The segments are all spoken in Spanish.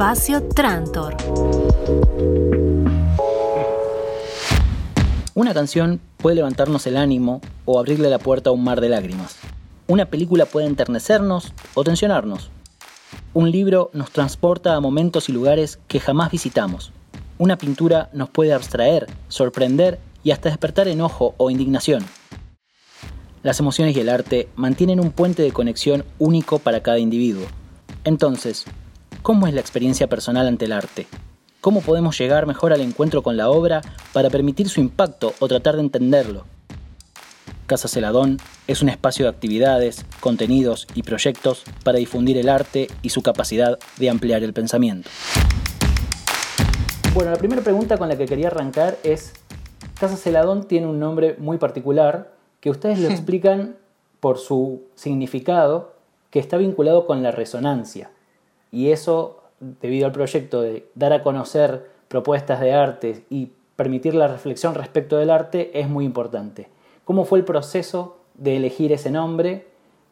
Espacio Trantor. Una canción puede levantarnos el ánimo o abrirle la puerta a un mar de lágrimas. Una película puede enternecernos o tensionarnos. Un libro nos transporta a momentos y lugares que jamás visitamos. Una pintura nos puede abstraer, sorprender y hasta despertar enojo o indignación. Las emociones y el arte mantienen un puente de conexión único para cada individuo. Entonces, ¿cómo es la experiencia personal ante el arte? ¿Cómo podemos llegar mejor al encuentro con la obra para permitir su impacto o tratar de entenderlo? Casa Celadón es un espacio de actividades, contenidos y proyectos para difundir el arte y su capacidad de ampliar el pensamiento. Bueno, la primera pregunta con la que quería arrancar es, Casa Celadón tiene un nombre muy particular que ustedes lo explican por su significado que está vinculado con la resonancia. Y eso, debido al proyecto de dar a conocer propuestas de arte y permitir la reflexión respecto del arte, es muy importante. ¿Cómo fue el proceso de elegir ese nombre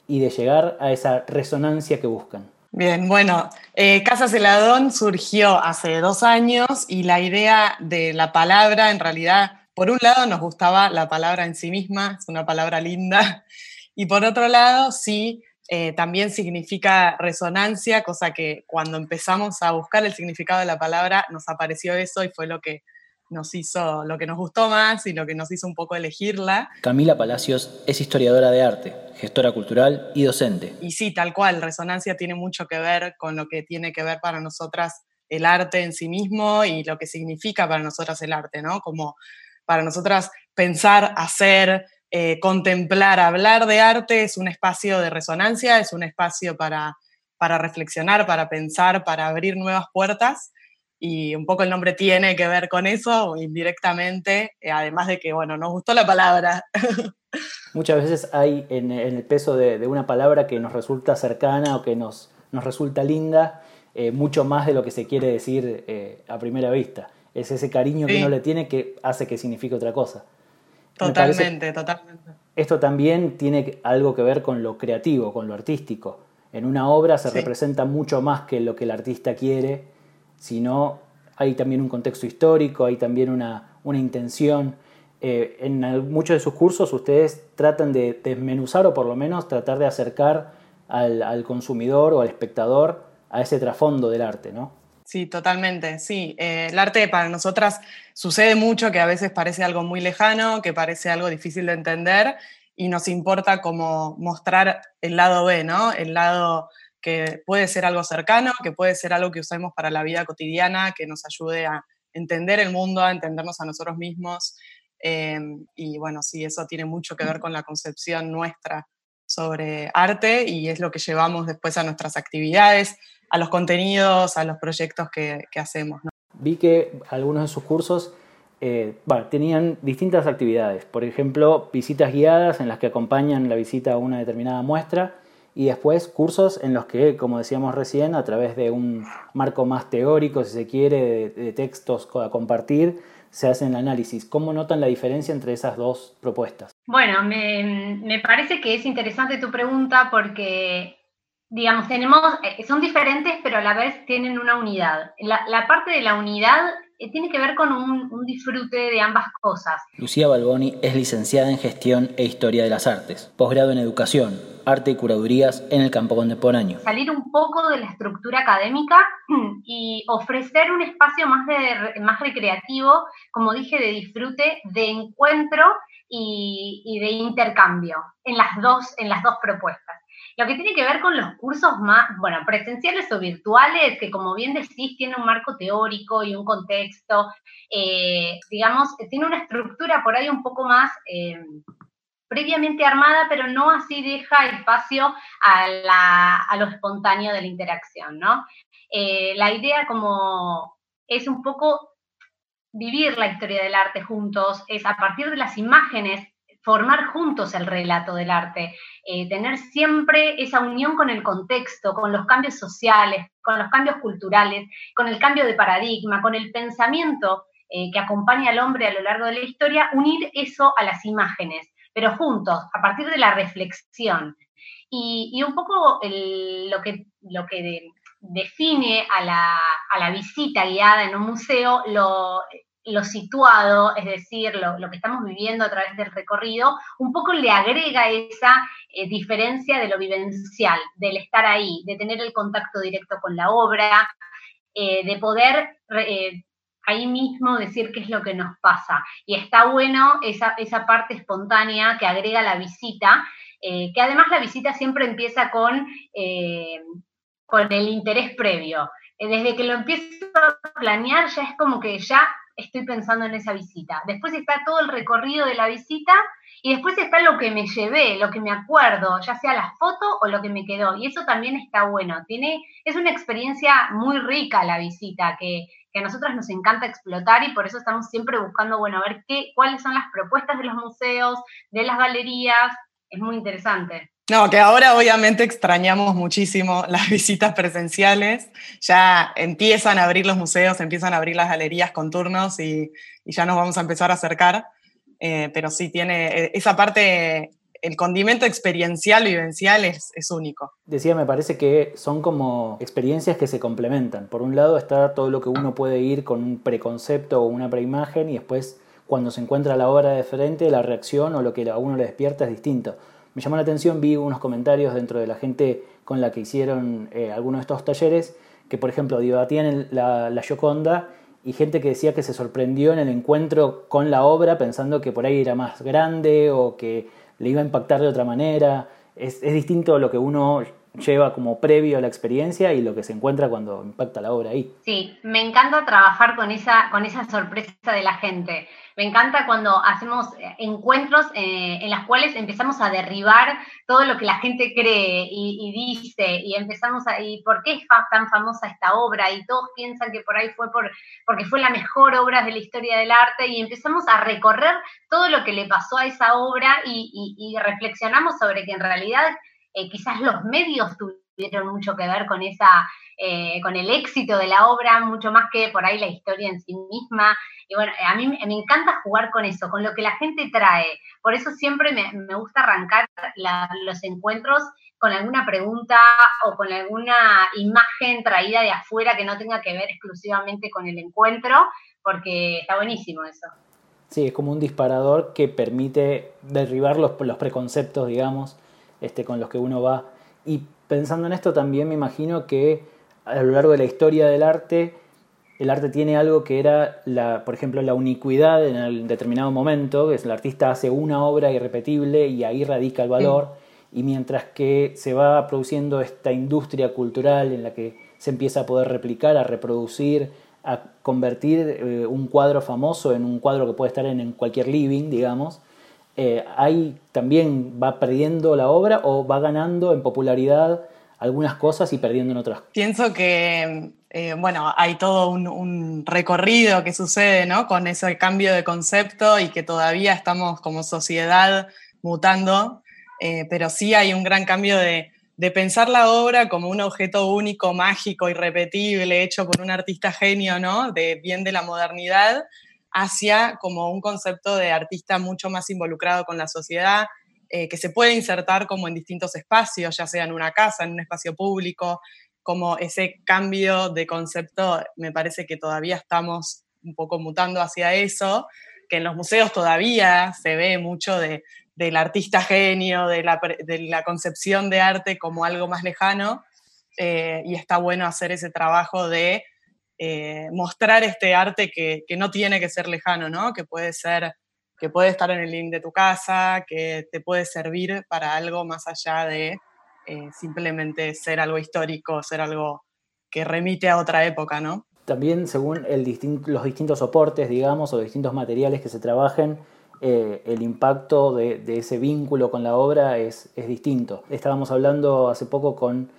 y de llegar a esa resonancia que buscan? Bien, bueno, eh, Casa Celadón surgió hace dos años y la idea de la palabra, en realidad, por un lado nos gustaba la palabra en sí misma, es una palabra linda, y por otro lado, sí, eh, también significa resonancia, cosa que cuando empezamos a buscar el significado de la palabra nos apareció eso y fue lo que nos hizo, lo que nos gustó más y lo que nos hizo un poco elegirla. Camila Palacios es historiadora de arte, gestora cultural y docente. Y sí, tal cual, resonancia tiene mucho que ver con lo que tiene que ver para nosotras el arte en sí mismo y lo que significa para nosotras el arte, ¿no? Como para nosotras pensar, hacer, eh, contemplar, hablar de arte es un espacio de resonancia, es un espacio para, para reflexionar, para pensar, para abrir nuevas puertas y un poco el nombre tiene que ver con eso indirectamente, eh, además de que, bueno, nos gustó la palabra. Muchas veces hay en, el peso de, una palabra que nos resulta cercana o que nos, nos resulta linda, eh, mucho más de lo que se quiere decir eh, a primera vista. Es ese cariño que uno le tiene que hace que signifique otra cosa. Totalmente, totalmente. Esto también tiene algo que ver con lo creativo, con lo artístico. En una obra se representa mucho más que lo que el artista quiere sino hay también un contexto histórico, hay también una, intención. Eh, en muchos de sus cursos ustedes tratan de desmenuzar o por lo menos tratar de acercar al, consumidor o al espectador a ese trasfondo del arte, ¿no? Sí, totalmente, sí. Eh, el arte para nosotras sucede mucho que a veces parece algo muy lejano, que parece algo difícil de entender y nos importa como mostrar el lado B, ¿no? El lado que puede ser algo cercano, que puede ser algo que usemos para la vida cotidiana, que nos ayude a entender el mundo, a entendernos a nosotros mismos. Em, y bueno, sí, eso tiene mucho que ver con la concepción nuestra sobre arte y es lo que llevamos después a nuestras actividades, a los contenidos, a los proyectos que, hacemos. Vi que algunos de sus cursos eh, tenían distintas actividades, por ejemplo, visitas guiadas en las que acompañan la visita a una determinada muestra y después cursos en los que, como decíamos recién, a través de un marco más teórico, si se quiere, de, textos a compartir, se hacen análisis. ¿Cómo notan la diferencia entre esas dos propuestas? Bueno, me, parece que es interesante tu pregunta porque, digamos, tenemos, eh, son diferentes, pero a la vez tienen una unidad. La, parte de la unidad eh, tiene que ver con un, un, disfrute de ambas cosas. Lucía Balboni es licenciada en Gestión e Historia de las Artes, posgrado en Educación, arte y curadurías en el campo contemporáneo. Salir un poco de la estructura académica y ofrecer un espacio más, de, más recreativo, como dije, de disfrute, de encuentro y, de intercambio en las, dos, en las dos propuestas. Lo que tiene que ver con los cursos más, bueno, presenciales o virtuales, que como bien decís, tiene un marco teórico y un contexto, eh, digamos, tiene una estructura por ahí un poco más eh, previamente armada, pero no así deja espacio a, lo espontáneo de la interacción, ¿no? Eh, la idea como es un poco vivir la historia del arte juntos, es a partir de las imágenes formar juntos el relato del arte, eh, tener siempre esa unión con el contexto, con los cambios sociales, con los cambios culturales, con el cambio de paradigma, con el pensamiento eh, que acompaña al hombre a lo largo de la historia, unir eso a las imágenes pero juntos, a partir de la reflexión. Y, un poco lo, que, lo que define a la, a la visita guiada en un museo lo, lo situado, es decir, lo, que estamos viviendo a través del recorrido, un poco le agrega esa eh, diferencia de lo vivencial, del estar ahí, de tener el contacto directo con la obra, eh, de poder eh, ahí mismo decir qué es lo que nos pasa. Y está bueno esa, esa parte espontánea que agrega la visita, que además la visita siempre empieza con, con el interés previo. Desde que lo empiezo a planear ya es como que ya estoy pensando en esa visita. Después está todo el recorrido de la visita y después está lo que me llevé, lo que me acuerdo, ya sea la foto o lo que me quedó. Y eso también está bueno. Tiene, es una experiencia muy rica la visita que, a nosotras nos encanta explotar y por eso estamos siempre buscando, bueno, ver qué, cuáles son las propuestas de los museos, de las galerías. Es muy interesante. No, que ahora obviamente extrañamos muchísimo las visitas presenciales. Ya empiezan a abrir los museos, empiezan a abrir las galerías con turnos y, ya nos vamos a empezar a acercar. Eh, pero sí tiene eh, esa parte, el condimento experiencial, vivencial es, es único. Decía, me parece que son como experiencias que se complementan. Por un lado está todo lo que uno puede ir con un preconcepto o una preimagen y después cuando se encuentra la obra de frente, la reacción o lo que a uno le despierta es distinto me llamó la atención, vi unos comentarios dentro de la gente con la que hicieron eh, algunos de estos talleres, que por ejemplo debatían la, la Gioconda y gente que decía que se sorprendió en el encuentro con la obra pensando que por ahí era más grande o que le iba a impactar de otra manera. Es, es distinto lo que uno lleva como previo a la experiencia y lo que se encuentra cuando impacta la obra ahí. Sí, me encanta trabajar con esa, con esa sorpresa de la gente. Me encanta cundo hacemos eh, encuentros eh, en los cuales empezamos a derribar todo lo que la gente cree y, dice y empezamos a, ¿y por qué es tan famosa esta obra? Y todos piensan que por ahí fue por, porque fue la mejor obra de la historia del arte y empezamos a recorrer todo lo que le pasó a esa obra y, reflexionamos sobre que en realidad eh, quizás los medios tuvieron mucho que ver con esa eh, con el éxito de la obra, mucho más que por ahí la historia en sí misma. Y bueno, a mí me encanta jugar con eso, con lo que la gente trae. Por eso siempre me, gusta arrancar los encuentros con alguna pregunta o con alguna imagen traída de afuera que no tenga que ver exclusivamente con el encuentro, porque está buenísimo eso. Sí, es como un disparador que permite derribar los, los preconceptos, digamos, este, con los que uno va. Y pensando en esto también me imagino que a lo largo de la historia del arte, el arte tiene algo que era, la, por ejemplo, la unicuidad en el determinado momento, que es el artista hace una obra irrepetible y ahí radica el valor, y mientras que se va produciendo esta industria cultural en la que se empieza a poder replicar, a reproducir, a convertir eh, un cuadro famoso en un cuadro que puede estar en, cualquier living, digamos, eh, también va perdiendo la obra o va ganando en popularidad algunas cosas y perdiendo en otras. Pienso que, eh, bueno, hay todo un, recorrido que sucede, ¿no? Con ese cambio de concepto y que todavía estamos como sociedad mutando, eh, pero sí hay un gran cambio de, de pensar la obra como un objeto único, mágico, irrepetible, hecho por un artista genio, ¿no? De bien de la modernidad, hacia como un concepto de artista mucho más involucrado con la sociedad, eh, que se puede insertar como en distintos espacios, ya sea en una casa, en un espacio público, como ese cambio de concepto, me parece que todavía estamos un poco mutando hacia eso, que en los museos todavía se ve mucho de, del artista genio, de la, concepción de arte como algo más lejano, eh, y está bueno hacer ese trabajo de eh, mostrar este arte que, no tiene que ser lejano, ¿no? que puede ser que puede estar en el link de tu casa, que te puede servir para algo más allá de eh, simplemente ser algo histórico, ser algo que remite a otra época, ¿no? También según los distintos soportes, digamos, o distintos materiales que se trabajen, eh, el impacto de, ese vínculo con la obra es, distinto. Estábamos hablando hace poco con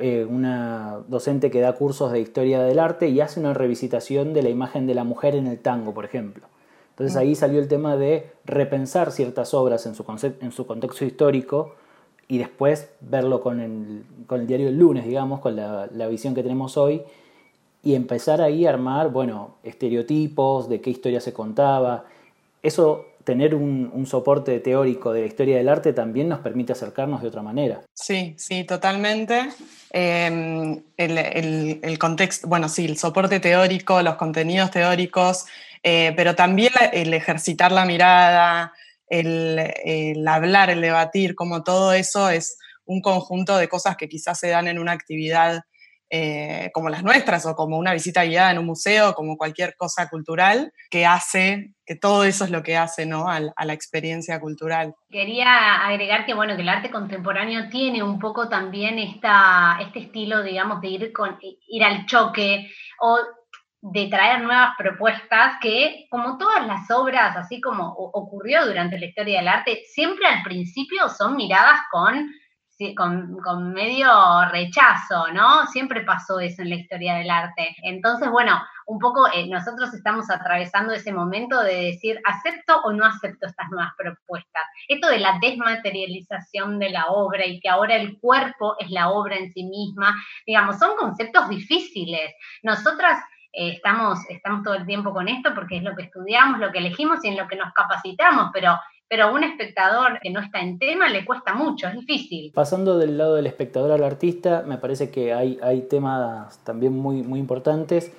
eh, una docente que da cursos de historia del arte y hace una revisitación de la imagen de la mujer en el tango, por ejemplo. Entonces ahí salió el tema de repensar ciertas obras en su, en su contexto histórico y después verlo con el, con el diario del lunes, digamos, con la, la, visión que tenemos hoy, y empezar ahí a armar, bueno, estereotipos de qué historia se contaba. Eso tener un, soporte teórico de la historia del arte también nos permite acercarnos de otra manera. Sí, sí, totalmente. Em, el, contexto, bueno, sí, el soporte teórico, los contenidos teóricos, eh, pero también el ejercitar la mirada, el, hablar, el debatir, como todo eso es un conjunto de cosas que quizás se dan en una actividad eh, como las nuestras o como una visita guiada en un museo, como cualquier cosa cultural, que hace, que todo eso es lo que hace ¿no? a, la experiencia cultural. Quería agregar que, bueno, que el arte contemporáneo tiene un poco también esta, este estilo, digamos, de ir, con, ir al choque o de traer nuevas propuestas que, como todas las obras, así como ocurrió durante la historia del arte, siempre al principio son miradas con con, medio rechazo, ¿no? Siempre pasó eso en la historia del arte. Entonces, bueno, un poco eh, nosotros estamos atravesando ese momento de decir, ¿acepto o no acepto estas nuevas propuestas? Esto de la desmaterialización de la obra y que ahora el cuerpo es la obra en sí misma, digamos, son conceptos difíciles. Nosotras eh, estamos, estamos todo el tiempo con esto porque es lo que estudiamos, lo que elegimos y en lo que nos capacitamos, pero pero a un espectador que no está en tema le cuesta mucho, es difícil. Pasando del lado del espectador al artista, me parece que hay, hay temas también muy, muy importantes.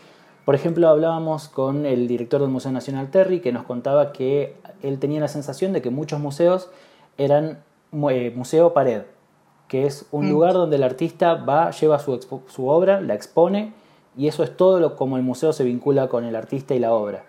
Por ejemplo, hablábamos con el director del Museo Nacional Terry, que nos contaba que él tenía la sensación de que muchos museos eran eh, museo pared, que es un mm. lugar donde el artista va, lleva su, su obra, la expone, y eso es todo lo como el museo se vincula con el artista y la obra.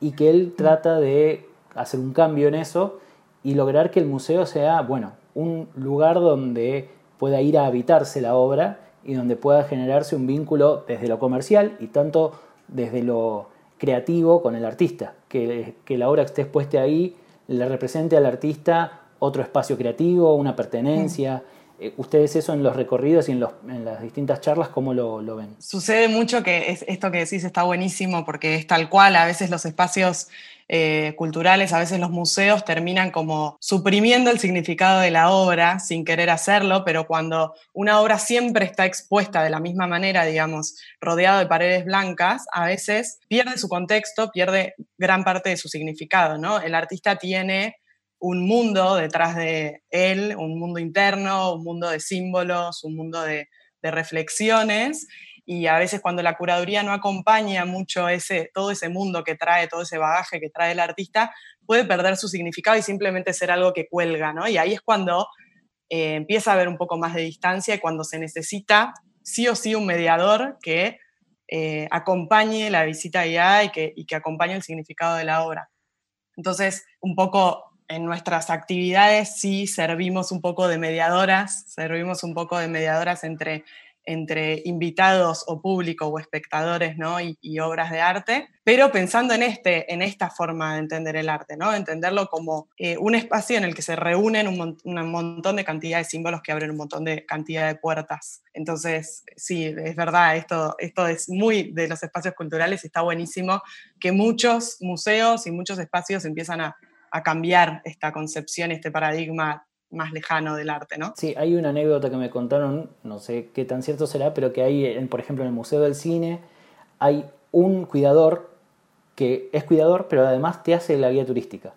Y que él trata de hacer un cambio en eso y lograr que el museo sea, bueno, un lugar donde pueda ir a habitarse la obra y donde pueda generarse un vínculo desde lo comercial y tanto desde lo creativo con el artista, que, que la obra que esté expuesta ahí le represente al artista otro espacio creativo, una pertenencia. Eh, ¿Ustedes eso en los recorridos y en, en las distintas charlas, cómo lo, lo, ven? Sucede mucho que es, esto que decís está buenísimo porque es tal cual, a veces los espacios eh, culturales, a veces los museos terminan como suprimiendo el significado de la obra sin querer hacerlo, pero cuando una obra siempre está expuesta de la misma manera, digamos, rodeado de paredes blancas, a veces pierde su contexto, pierde gran parte de su significado, ¿no? El artista tiene un mundo detrás de él, un mundo interno, un mundo de símbolos, un mundo de, de reflexiones, y a veces cuando la curaduría no acompaña mucho ese, todo ese mundo que trae, todo ese bagaje que trae el artista, puede perder su significado y simplemente ser algo que cuelga, ¿no? Y ahí es cuando eh, empieza a haber un poco más de distancia y cuando se necesita sí o sí un mediador que eh, acompañe la visita guiada y que, y que acompañe el significado de la obra. Entonces, un poco en nuestras actividades sí servimos un poco de mediadoras, servimos un poco de mediadoras entre entre invitados o público o espectadores ¿no? y, obras de arte, pero pensando en, este, en esta forma de entender el arte, ¿no? entenderlo como eh, un espacio en el que se reúnen un, montón de cantidad de símbolos que abren un montón de cantidad de puertas. Entonces, sí, es verdad, esto, esto es muy de los espacios culturales, está buenísimo que muchos museos y muchos espacios empiezan a, a cambiar esta concepción, este paradigma más lejano del arte, ¿no? Sí, hay una anécdota que me contaron, no sé qué tan cierto será, pero que hay, por ejemplo, en el Museo del Cine, hay un cuidador que es cuidador, pero además te hace la guía turística.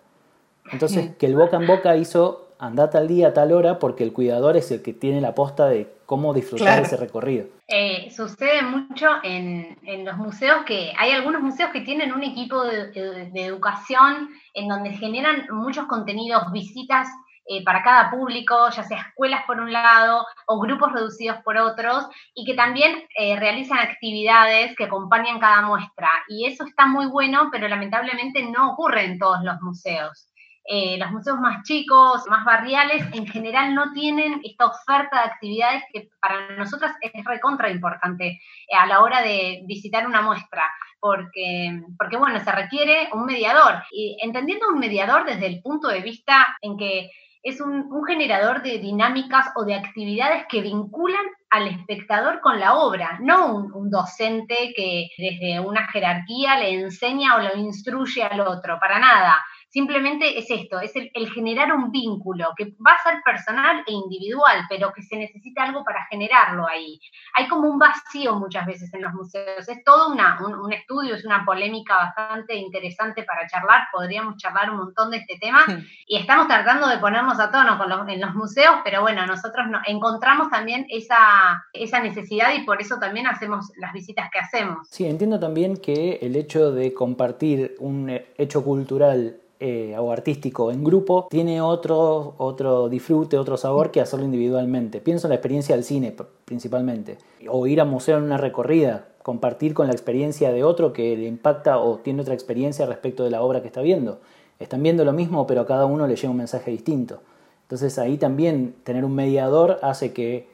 Entonces, que el boca en boca hizo andar tal día, tal hora, porque el cuidador es el que tiene la posta de cómo disfrutar ese recorrido. Eh, sucede mucho en, los museos que hay algunos museos que tienen un equipo de educación en donde generan muchos contenidos, visitas eh, para cada público, ya sea escuelas por un lado o grupos reducidos por otros, y que también eh, realizan actividades que acompañan cada muestra. Y eso está muy bueno, pero lamentablemente no ocurre en todos los museos. Eh, los museos más chicos, más barriales, en general no tienen esta oferta de actividades que para nosotras es recontra importante a la hora de visitar una muestra, porque, porque bueno, se requiere un mediador. Y entendiendo un mediador desde el punto de vista en que es un, generador de dinámicas o de actividades que vinculan al espectador con la obra, no un, docente que desde una jerarquía le enseña o lo instruye al otro, para nada, simplemente es esto, es el, generar un vínculo que va a ser personal e individual, pero que se necesita algo para generarlo ahí. Hay como un vacío muchas veces en los museos, es todo una, un, estudio, es una polémica bastante interesante para charlar, podríamos charlar un montón de este tema y estamos tratando de ponernos a tono con en los museos, pero bueno, nosotros no, encontramos también esa, esa necesidad y por eso también hacemos las visitas que hacemos. Sí, entiendo también que el hecho de compartir un hecho cultural eh, o artístico en grupo tiene otro, otro disfrute, otro sabor que hacerlo individualmente. Pienso en la experiencia del cine principalmente, o ir a museo en una recorrida, compartir con la experiencia de otro que le impacta o tiene otra experiencia respecto de la obra que está viendo. Están viendo lo mismo, pero a cada uno le llega un mensaje distinto. Entonces ahí también tener un mediador hace que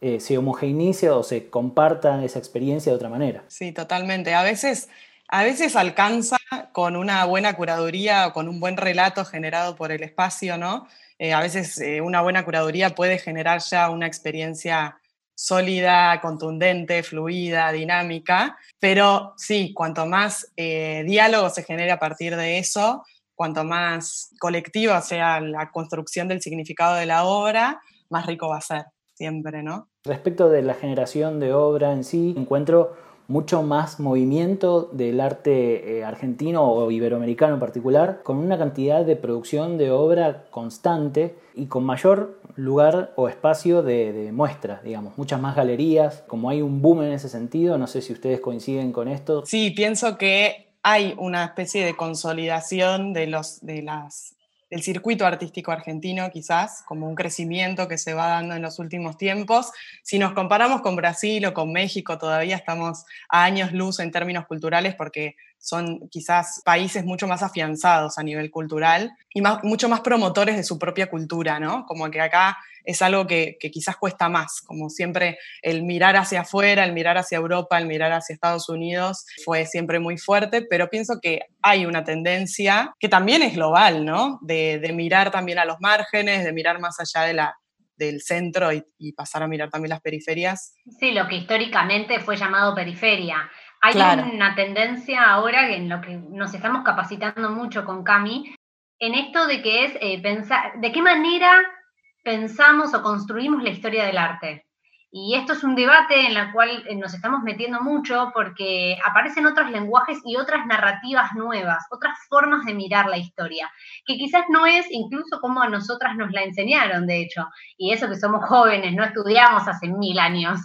eh, se homogeneice o se comparta esa experiencia de otra manera. Sí, totalmente. A veces, a veces alcanza con una buena curaduría o con un buen relato generado por el espacio, ¿no? Eh, a veces eh, una buena curaduría puede generar ya una experiencia sólida, contundente, fluida, dinámica, pero sí, cuanto más diálogo se genere a partir de eso, cuanto más colectiva sea la construcción del significado de la obra, más rico va a ser siempre, ¿no? Respecto de la generación de obra en sí, encuentro mucho más movimiento del arte eh, argentino o iberoamericano en particular, con una cantidad de producción de obra constante y con mayor lugar o espacio de, de, muestra, digamos, muchas más galerías, como hay un boom en ese sentido, no sé si ustedes coinciden con esto. Sí, pienso que hay una especie de consolidación de, los, de las del circuito artístico argentino, quizás, como un crecimiento que se va dando en los últimos tiempos. Si nos comparamos con Brasil o con México, todavía estamos a años luz en términos culturales porque son quizás países mucho más afianzados a nivel cultural y mucho más promotores de su propia cultura, ¿no? Como que acá es algo que, quizás cuesta más, como siempre el mirar hacia afuera, el mirar hacia Europa, el mirar hacia Estados Unidos fue siempre muy fuerte, pero pienso que hay una tendencia que también es global, ¿no? De, mirar también a los márgenes, de mirar más allá de la, del centro y, y, pasar a mirar también las periferias. Sí, lo que históricamente fue llamado periferia. Hay una tendencia ahora en lo que nos estamos capacitando mucho con Cami, en esto de que es eh, pensar, de qué manera pensamos o construimos la historia del arte. Y esto es un debate en el cual eh, nos estamos metiendo mucho porque aparecen otros lenguajes y otras narrativas nuevas, otras formas de mirar la historia, que quizás no es incluso como a nosotras nos la enseñaron, de hecho, y eso que somos jóvenes, no estudiamos hace mil años.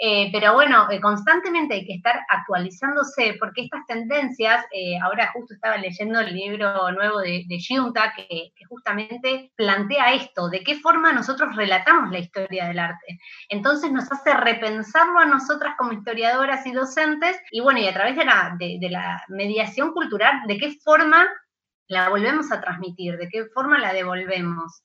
Eh, pero bueno, eh, constantemente hay que estar actualizándose porque estas tendencias, eh, ahora justo estaba leyendo el libro nuevo de, de que, justamente plantea esto, de qué forma nosotros relatamos la historia del arte. Entonces nos hace repensarlo a nosotras como historiadoras y docentes y bueno, y a través de la mediación cultural, de qué forma la volvemos a transmitir, de qué forma la devolvemos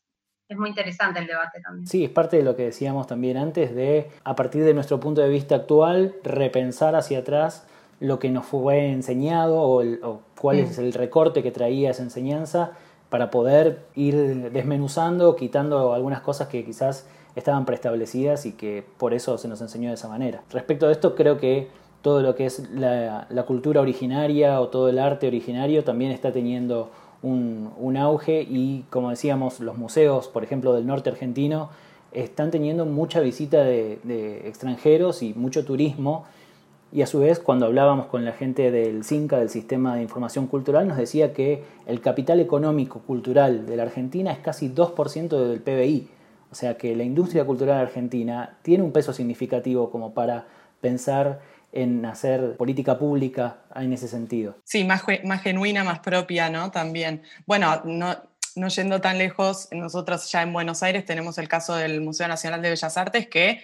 es muy interesante el debate también. Sí, es parte de lo que decíamos también antes de, a partir de nuestro punto de vista actual, repensar hacia atrás lo que nos fue enseñado o, cuál es mm. el recorte que traía esa enseñanza para poder ir desmenuzando, quitando algunas cosas que quizás estaban preestablecidas y que por eso se nos enseñó de esa manera. Respecto a esto, creo que todo lo que es la, la cultura originaria o todo el arte originario también está teniendo un, auge y como decíamos, los museos, por ejemplo, del norte argentino, están teniendo mucha visita de, extranjeros y mucho turismo. Y a su vez, cuando hablábamos con la gente del CINCA, del Sistema de Información Cultural, nos decía que el capital económico cultural de la Argentina es casi 2% del PBI. O sea que la industria cultural argentina tiene un peso significativo como para pensar en hacer política pública en ese sentido. Sí, más, más genuina, más propia, ¿no? También. Bueno, no, no yendo tan lejos, nosotros ya en Buenos Aires tenemos el caso del Museo Nacional de Bellas Artes que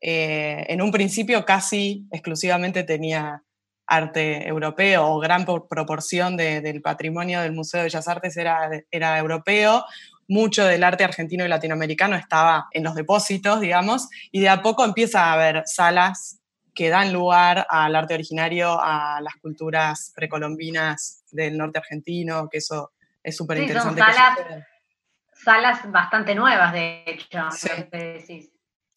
eh, en un principio casi exclusivamente tenía arte europeo o gran proporción del patrimonio del Museo de Bellas Artes era, era europeo. Mucho del arte argentino y latinoamericano estaba en los depósitos, digamos, y de a poco empieza a haber salas que dan lugar al arte originario, a las culturas precolombinas del norte argentino, que eso es súper interesante. Son salas, salas, bastante nuevas, de hecho, sí.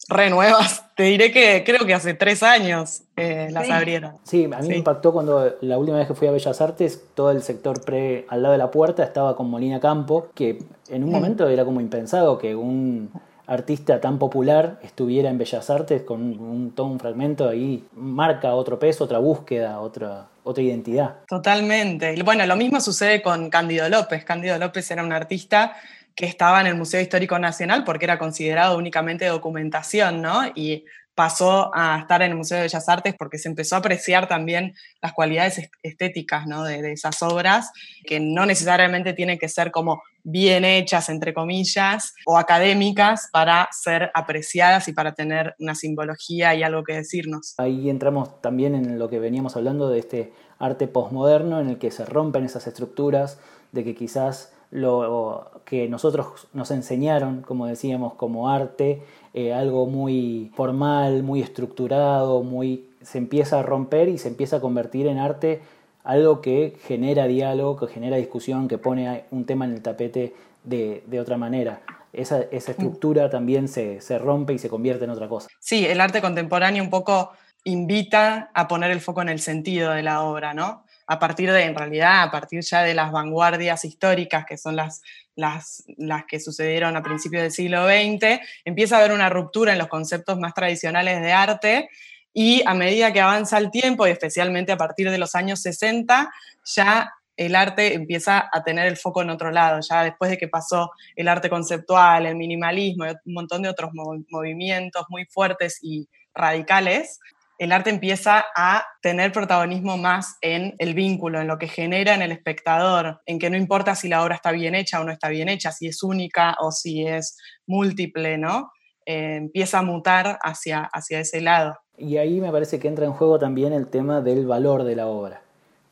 renuevas. Te diré que creo que hace tres años eh, las abrieron. Sí, a mí me impactó cuando la última vez que fui a Bellas Artes, todo el sector pre al lado de la puerta estaba con Molina Campo, que en un mm. momento era como impensado que un artista tan popular estuviera en Bellas Artes con un, todo un fragmento ahí, marca otro peso, otra búsqueda, otra, otra identidad. Totalmente. Bueno, lo mismo sucede con Cándido López. Cándido López era un artista que estaba en el Museo Histórico Nacional porque era considerado únicamente documentación, ¿no? Y pasó a estar en el Museo de Bellas Artes porque se empezó a apreciar también las cualidades estéticas ¿no? de, esas obras, que no necesariamente tienen que ser como bien hechas, entre comillas, o académicas para ser apreciadas y para tener una simbología y algo que decirnos. Ahí entramos también en lo que veníamos hablando de este arte posmoderno en el que se rompen esas estructuras, de que quizás lo que nosotros nos enseñaron, como decíamos, como arte, eh, algo muy formal, muy estructurado, muy se empieza a romper y se empieza a convertir en arte algo que genera diálogo, que genera discusión, que pone un tema en el tapete de, otra manera. Esa, esa estructura también se, se rompe y se convierte en otra cosa. Sí, el arte contemporáneo un poco invita a poner el foco en el sentido de la obra, ¿no? a partir de, en realidad, a partir ya de las vanguardias históricas, que son las, las, las que sucedieron a principios del siglo XX, empieza a haber una ruptura en los conceptos más tradicionales de arte y a medida que avanza el tiempo, y especialmente a partir de los años 60, ya el arte empieza a tener el foco en otro lado, ya después de que pasó el arte conceptual, el minimalismo un montón de otros movimientos muy fuertes y radicales, el arte empieza a tener protagonismo más en el vínculo, en lo que genera en el espectador, en que no importa si la obra está bien hecha o no está bien hecha, si es única o si es múltiple, ¿no? Eh, empieza a mutar hacia, hacia ese lado. Y ahí me parece que entra en juego también el tema del valor de la obra,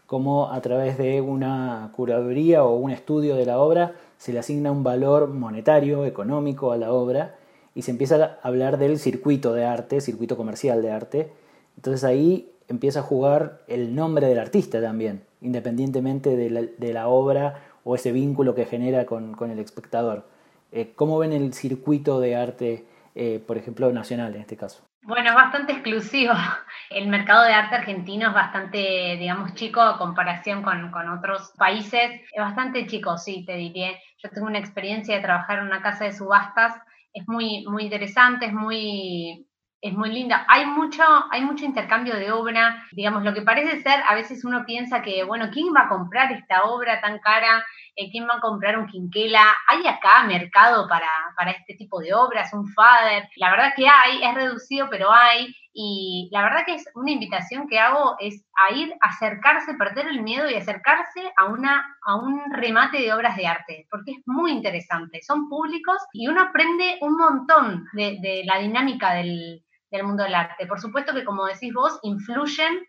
cómo a través de una curaduría o un estudio de la obra se le asigna un valor monetario, económico a la obra, y se empieza a hablar del circuito de arte, circuito comercial de arte, entonces ahí empieza a jugar el nombre del artista también, independientemente de la, obra o ese vínculo que genera con, el espectador. Eh, ¿Cómo ven el circuito de arte, eh, por ejemplo, nacional en este caso? Bueno, es bastante exclusivo. El mercado de arte argentino es bastante, digamos, chico a comparación con, con, otros países. Es bastante chico, sí, te diría. Yo tengo una experiencia de trabajar en una casa de subastas. Es muy, muy interesante, es muy, es muy linda. Hay mucho, hay mucho intercambio de obra. Digamos, lo que parece ser, a veces uno piensa que, bueno, ¿quién va a comprar esta obra tan cara? Eh, ¿Quién va a comprar un quinquela? ¿Hay acá mercado para, para este tipo de obras? ¿Un fader? La verdad que hay, es reducido, pero hay. Y la verdad que es una invitación que hago es a ir, acercarse, perder el miedo y acercarse a, una, a un remate de obras de arte, porque es muy interesante. Son públicos y uno aprende un montón de, de la dinámica del, del mundo del arte. Por supuesto que, como decís vos, influyen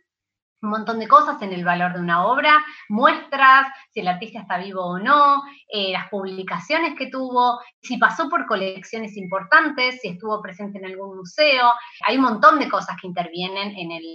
un montón de cosas en el valor de una obra, muestras, si el artista está vivo o no, eh, las publicaciones que tuvo, si pasó por colecciones importantes, si estuvo presente en algún museo. Hay un montón de cosas que intervienen en el,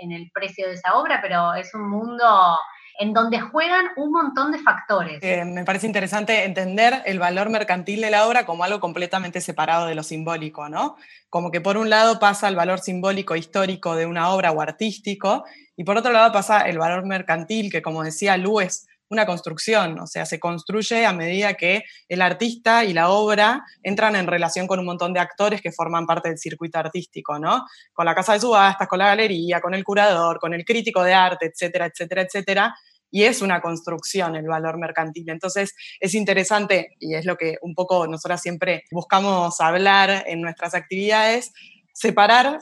en el precio de esa obra, pero es un mundo en donde juegan un montón de factores. Eh, me parece interesante entender el valor mercantil de la obra como algo completamente separado de lo simbólico, ¿no? Como que por un lado pasa el valor simbólico histórico de una obra o artístico, y por otro lado pasa el valor mercantil, que como decía Lu, es una construcción, o sea, se construye a medida que el artista y la obra entran en relación con un montón de actores que forman parte del circuito artístico, ¿no? Con la casa de subastas, con la galería, con el curador, con el crítico de arte, etcétera, etcétera, etcétera, y es una construcción el valor mercantil. Entonces es interesante, y es lo que un poco nosotras siempre buscamos hablar en nuestras actividades, separar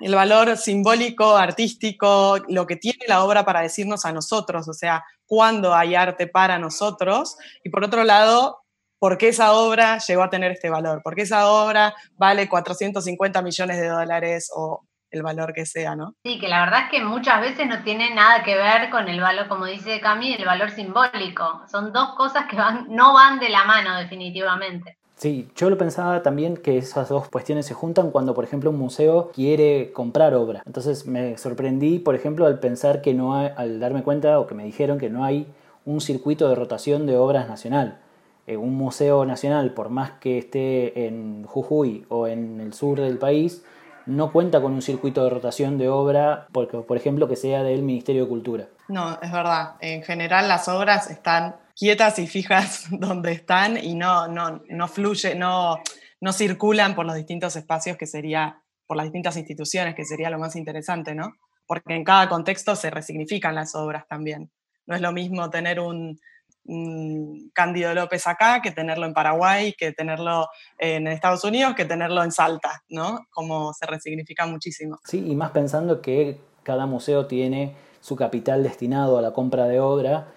el valor simbólico, artístico, lo que tiene la obra para decirnos a nosotros, o sea, cuándo hay arte para nosotros, y por otro lado, por qué esa obra llegó a tener este valor, por qué esa obra vale 450 millones de dólares o el valor que sea, ¿no? Sí, que la verdad es que muchas veces no tiene nada que ver con el valor, como dice Cami, el valor simbólico. Son dos cosas que van, no van de la mano definitivamente. Sí, yo lo pensaba también que esas dos cuestiones se juntan cuando, por ejemplo, un museo quiere comprar obra. Entonces me sorprendí, por ejemplo, al pensar que no hay, al darme cuenta o que me dijeron que no hay un circuito de rotación de obras nacional. eh, un museo nacional, por más que esté en Jujuy o en el sur del país, no cuenta con un circuito de rotación de obra, porque, por ejemplo, que sea del Ministerio de Cultura. No, es verdad. En general las obras están quietas y fijas donde están y no, no, no no, no circulan por los distintos espacios que sería, por las distintas instituciones, que sería lo más interesante, ¿no? Porque en cada contexto se resignifican las obras también. No es lo mismo tener un, Cándido López acá que tenerlo en Paraguay, que tenerlo en Estados Unidos, que tenerlo en Salta, ¿no? Como se resignifica muchísimo. Sí, y más pensando que cada museo tiene su capital destinado a la compra de obra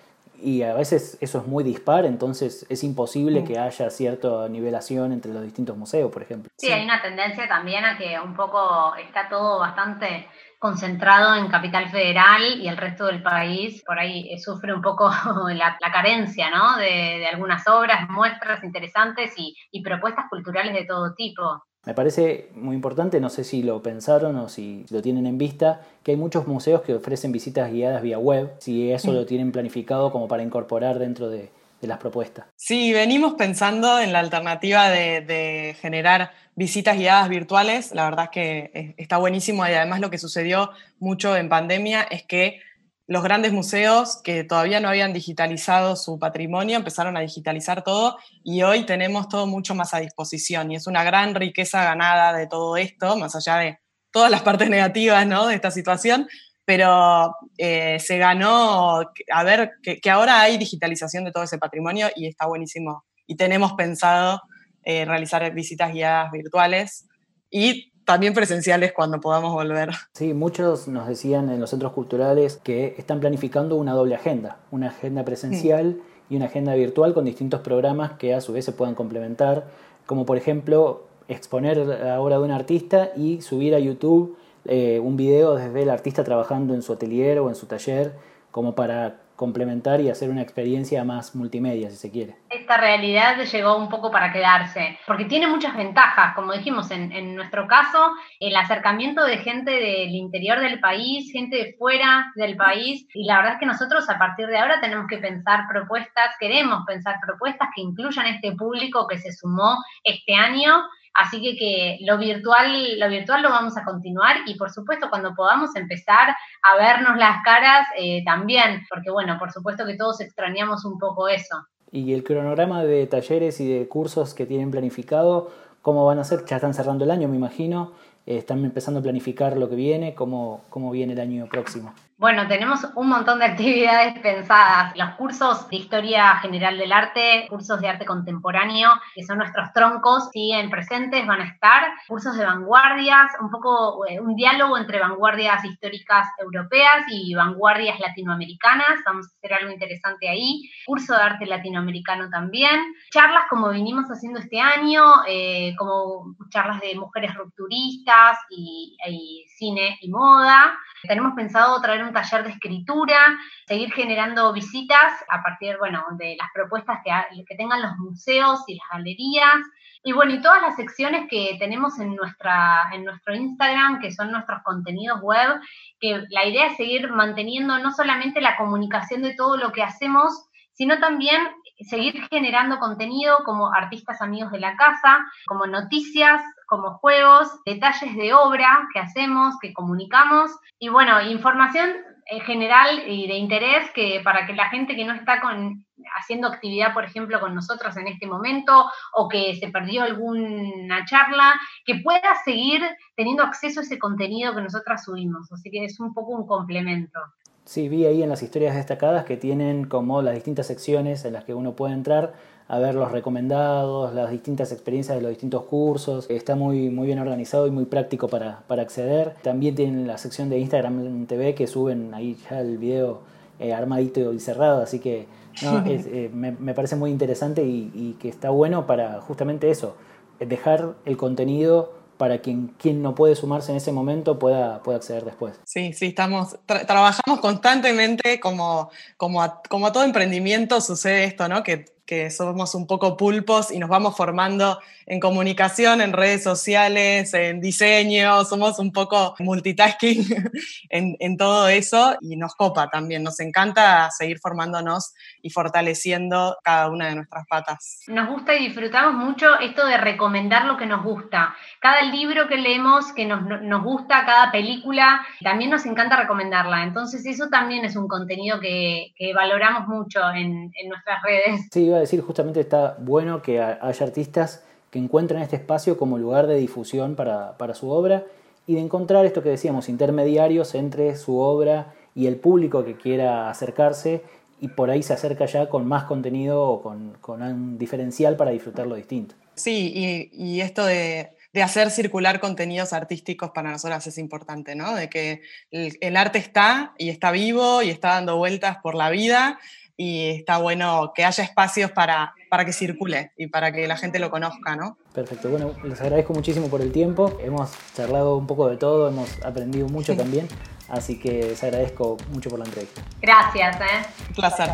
y a veces eso es muy dispar, entonces es imposible mm. que haya cierta nivelación entre los distintos museos, por ejemplo. Sí, hay una tendencia también a que un poco está todo bastante concentrado en Capital Federal y el resto del país por ahí eh, sufre un poco la, carencia ¿no? de, algunas obras, muestras interesantes y, y propuestas culturales de todo tipo. Me parece muy importante, no sé si lo pensaron o si lo tienen en vista, que hay muchos museos que ofrecen visitas guiadas vía web, si eso lo tienen planificado como para incorporar dentro de, las propuestas. Sí, venimos pensando en la alternativa de, generar visitas guiadas virtuales, la verdad es que está buenísimo y además lo que sucedió mucho en pandemia es que los grandes museos que todavía no habían digitalizado su patrimonio empezaron a digitalizar todo y hoy tenemos todo mucho más a disposición y es una gran riqueza ganada de todo esto, más allá de todas las partes negativas ¿no? de esta situación, pero eh, se ganó a ver que, ahora hay digitalización de todo ese patrimonio y está buenísimo. Y tenemos pensado eh, realizar visitas guiadas virtuales y también presenciales cuando podamos volver. Sí, muchos nos decían en los centros culturales que están planificando una doble agenda, una agenda presencial y una agenda virtual con distintos programas que a su vez se puedan complementar, como por ejemplo exponer la obra de un artista y subir a YouTube eh, un video desde el artista trabajando en su atelier o en su taller, como para complementar y hacer una experiencia más multimedia, si se quiere. Esta realidad llegó un poco para quedarse, porque tiene muchas ventajas, como dijimos en, en, nuestro caso, el acercamiento de gente del interior del país, gente de fuera del país, y la verdad es que nosotros a partir de ahora tenemos que pensar propuestas, queremos pensar propuestas que incluyan este público que se sumó este año Así que, que lo, virtual, lo virtual lo vamos a continuar y por supuesto cuando podamos empezar a vernos las caras eh, también, porque bueno, por supuesto que todos extrañamos un poco eso. Y el cronograma de talleres y de cursos que tienen planificado, ¿cómo van a ser? Ya están cerrando el año, me imagino. Eh, ¿Están empezando a planificar lo que viene? ¿Cómo, cómo viene el año próximo? Bueno, tenemos un montón de actividades pensadas. Los cursos de Historia General del Arte, cursos de arte contemporáneo, que son nuestros troncos, siguen presentes, van a estar. Cursos de vanguardias, un poco eh, un diálogo entre vanguardias históricas europeas y vanguardias latinoamericanas. Vamos a hacer algo interesante ahí. Curso de arte latinoamericano también. Charlas como vinimos haciendo este año, eh, como charlas de mujeres rupturistas y, y cine y moda. Tenemos pensado traer un taller de escritura, seguir generando visitas a partir, bueno, de las propuestas que, que tengan los museos y las galerías. Y bueno, y todas las secciones que tenemos en, nuestra, en nuestro Instagram, que son nuestros contenidos web, que la idea es seguir manteniendo no solamente la comunicación de todo lo que hacemos, sino también seguir generando contenido como artistas amigos de la casa, como noticias, como juegos, detalles de obra que hacemos, que comunicamos y bueno, información en general y de interés que para que la gente que no está con, haciendo actividad, por ejemplo, con nosotros en este momento o que se perdió alguna charla, que pueda seguir teniendo acceso a ese contenido que nosotras subimos. Así que es un poco un complemento. Sí, vi ahí en las historias destacadas que tienen como las distintas secciones en las que uno puede entrar a ver los recomendados, las distintas experiencias de los distintos cursos. Está muy, muy bien organizado y muy práctico para, acceder. También tienen la sección de Instagram TV que suben ahí ya el video eh, armadito y cerrado, así que eh, me, parece muy interesante y, y que está bueno para justamente eso, dejar el contenido para quien, quien no puede sumarse en ese momento pueda, pueda acceder después. Sí, sí, estamos, trabajamos constantemente como, como, a, como a todo emprendimiento sucede esto, ¿no? Que, que somos un poco pulpos y nos vamos formando en comunicación, en redes sociales, en diseño, somos un poco multitasking en, todo eso y nos copa también, nos encanta seguir formándonos y fortaleciendo cada una de nuestras patas. Nos gusta y disfrutamos mucho esto de recomendar lo que nos gusta. Cada libro que leemos que nos, nos gusta, cada película, también nos encanta recomendarla. Entonces eso también es un contenido que, valoramos mucho en, en nuestras redes. Sí, iba a decir, justamente está bueno que haya artistas que encuentren este espacio como lugar de difusión para, su obra y de encontrar esto que decíamos, intermediarios entre su obra y el público que quiera acercarse y por ahí se acerca ya con más contenido o con, un diferencial para disfrutarlo distinto. Sí, y, esto de, hacer circular contenidos artísticos para nosotras es importante, ¿no? De que el, arte está y está vivo y está dando vueltas por la vida y está bueno que haya espacios para, para que circule y para que la gente lo conozca, ¿no? Perfecto, bueno, les agradezco muchísimo por el tiempo, hemos charlado un poco de todo, hemos aprendido mucho también, así que les agradezco mucho por la entrevista. Gracias, ¿eh? Un placer.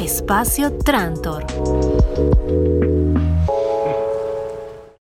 Espacio Trantor.